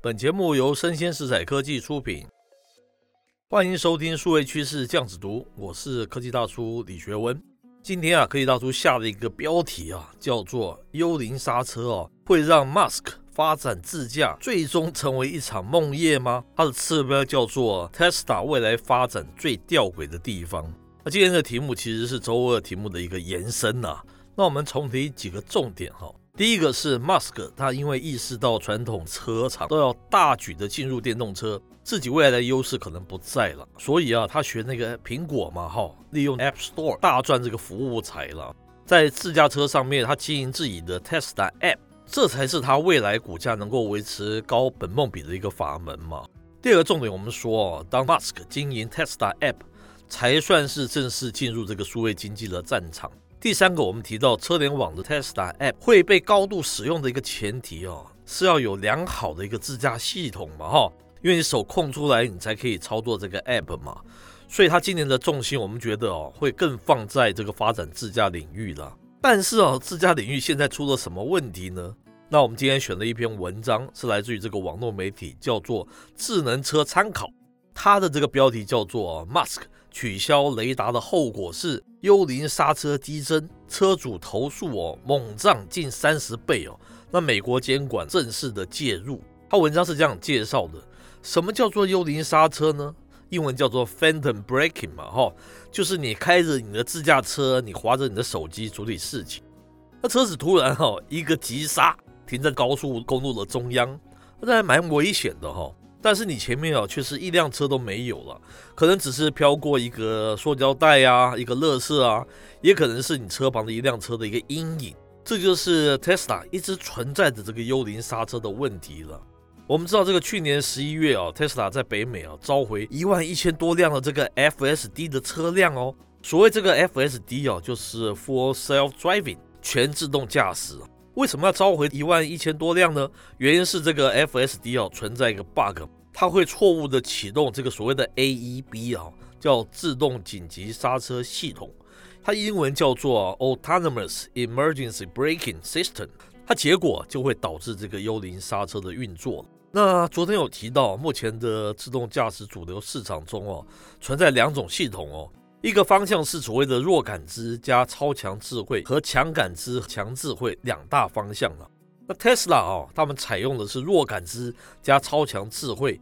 本节目由生鲜食材科技出品，欢迎收听数位趋势酱子读，我是科技大叔李学文。今天啊，科技大叔下了一个标题啊，叫做“幽灵刹车”哦，会让 Musk 发展自驾最终成为一场梦魇吗？它的次标叫做 “Tesla 未来发展最吊诡的地方”。那今天的题目其实是周二题目的一个延伸呐、啊。那我们重提几个重点哈。第一个是 Musk，他因为意识到传统车厂都要大举的进入电动车，自己未来的优势可能不在了，所以啊，他学那个苹果嘛，哈，利用 App Store 大赚这个服务财了。在自驾车上面，他经营自己的 Tesla App，这才是他未来股价能够维持高本梦比的一个法门嘛。第二个重点，我们说，当 Musk 经营 Tesla App，才算是正式进入这个数位经济的战场。第三个，我们提到车联网的 Tesla App 会被高度使用的一个前提哦，是要有良好的一个自驾系统嘛，哈，因为你手空出来，你才可以操作这个 App 嘛。所以它今年的重心，我们觉得哦，会更放在这个发展自驾领域了。但是哦，自驾领域现在出了什么问题呢？那我们今天选了一篇文章，是来自于这个网络媒体，叫做《智能车参考》，它的这个标题叫做 Musk。取消雷达的后果是幽灵刹车激增，车主投诉哦猛涨近三十倍哦。那美国监管正式的介入。他文章是这样介绍的：什么叫做幽灵刹车呢？英文叫做 Phantom Braking 嘛，哈，就是你开着你的自驾车，你滑着你的手机处理事情，那车子突然哈一个急刹，停在高速公路的中央，那还蛮危险的哈。但是你前面啊，却是一辆车都没有了，可能只是飘过一个塑胶袋啊，一个乐色啊，也可能是你车旁的一辆车的一个阴影。这就是 Tesla 一直存在的这个幽灵刹车的问题了。我们知道，这个去年十一月啊，Tesla 在北美啊召回一万一千多辆的这个 FSD 的车辆哦。所谓这个 FSD 啊，就是 Full Self Driving 全自动驾驶。为什么要召回一万一千多辆呢？原因是这个 FSD 哦存在一个 bug，它会错误的启动这个所谓的 AEB 啊，叫自动紧急刹车系统，它英文叫做 Autonomous Emergency Braking System，它结果就会导致这个幽灵刹车的运作。那昨天有提到，目前的自动驾驶主流市场中哦，存在两种系统哦。一个方向是所谓的弱感知加超强智慧和强感知强智慧两大方向了。那 Tesla 啊，他们采用的是弱感知加超强智慧，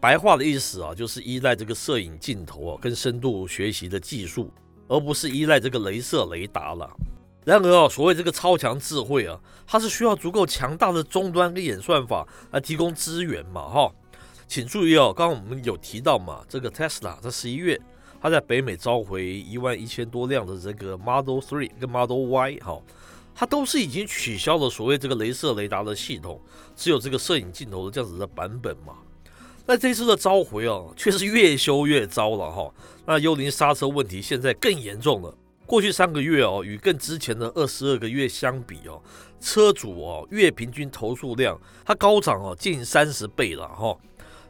白话的意思啊，就是依赖这个摄影镜头啊跟深度学习的技术，而不是依赖这个镭射雷达了。然而啊，所谓这个超强智慧啊，它是需要足够强大的终端跟演算法来提供资源嘛，哈。请注意哦，刚刚我们有提到嘛，这个 Tesla 在十一月。他在北美召回一万一千多辆的这个 Model 3跟 Model Y，哈，它都是已经取消了所谓这个雷射雷达的系统，只有这个摄影镜头的这样子的版本嘛。那这次的召回哦，却是越修越糟了哈。那幽灵刹车问题现在更严重了。过去三个月哦，与更之前的二十二个月相比哦，车主哦月平均投诉量它高涨哦近三十倍了哈。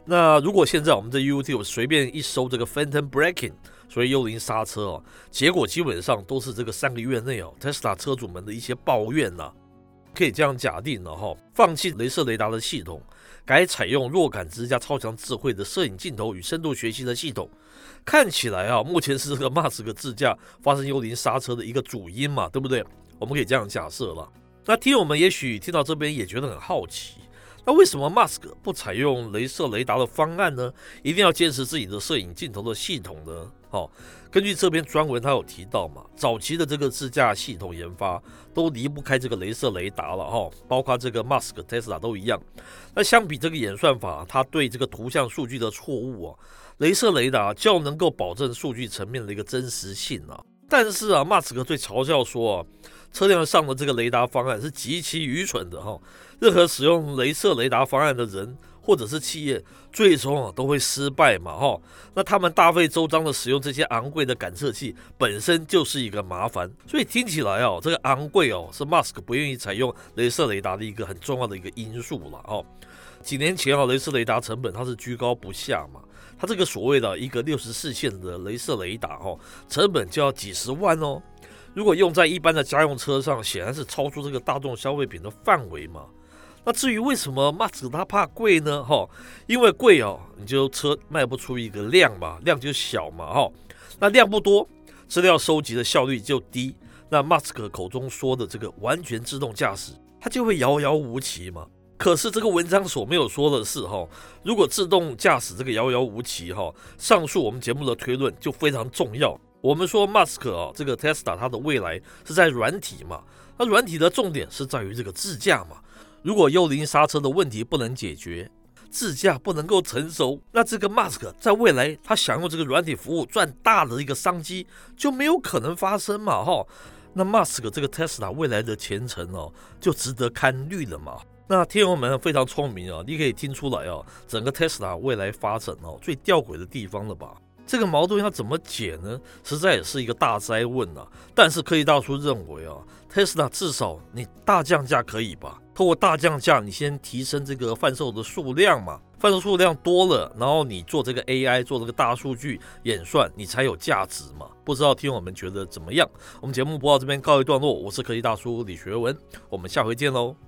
那如果现在我们在 YouTube 随便一搜这个 Phantom Braking，所以幽灵刹车哦，结果基本上都是这个三个月内哦，Tesla 车主们的一些抱怨呐、可以这样假定了哈，放弃镭射雷达的系统，改采用弱感知加超强智慧的摄影镜头与深度学习的系统，看起来啊，目前是这个 Musk 自驾发生幽灵刹车的一个主因嘛，对不对？我们可以这样假设了。那听友们也许听到这边也觉得很好奇。那为什么 Musk 不采用雷射雷达的方案呢？一定要坚持自己的摄影镜头的系统呢？好，根据这篇专文，他有提到嘛，早期的这个自驾系统研发都离不开这个雷射雷达了哈，包括这个 Musk、Tesla 都一样。那相比这个演算法，它对这个图像数据的错误啊，雷射雷达较能够保证数据层面的一个真实性啊。但是啊，Musk 最嘲笑说啊，车辆上的这个雷达方案是极其愚蠢的哈。任何使用镭射雷达方案的人或者是企业，最终啊都会失败嘛哈。那他们大费周章的使用这些昂贵的感测器，本身就是一个麻烦。所以听起来哦，这个昂贵哦，是 Musk 不愿意采用镭射雷达的一个很重要的一个因素了哦。几年前啊，镭射雷达成本它是居高不下嘛，它这个所谓的一个六十四线的镭射雷达哈，成本就要几十万哦。如果用在一般的家用车上，显然是超出这个大众消费品的范围嘛。那至于为什么马斯克他怕贵呢？哈，因为贵哦，你就车卖不出一个量嘛，量就小嘛，哈。那量不多，资料收集的效率就低。那马斯克口中说的这个完全自动驾驶，它就会遥遥无期嘛。可是这个文章所没有说的是，哈，如果自动驾驶这个遥遥无期，哈，上述我们节目的推论就非常重要。我们说马斯克啊，这个 Tesla 它的未来是在软体嘛，那软体的重点是在于这个自驾嘛。如果幽灵刹车的问题不能解决，自驾不能够成熟，那这个 Musk 在未来他想用这个软体服务赚大的一个商机就没有可能发生嘛，哈。那 Musk 这个 Tesla 未来的前程哦，就值得看虑了嘛。那天友们非常聪明啊，你可以听出来哦，整个 Tesla 未来发展哦，最吊诡的地方了吧？这个矛盾要怎么解呢？实在也是一个大哉问啊。但是科技大叔认为啊，Tesla 至少你大降价可以吧？通过大降价，你先提升这个贩售的数量嘛，贩售数量多了，然后你做这个 AI，做这个大数据演算，你才有价值嘛。不知道听友们觉得怎么样？我们节目播到这边告一段落，我是科技大叔李学文，我们下回见喽。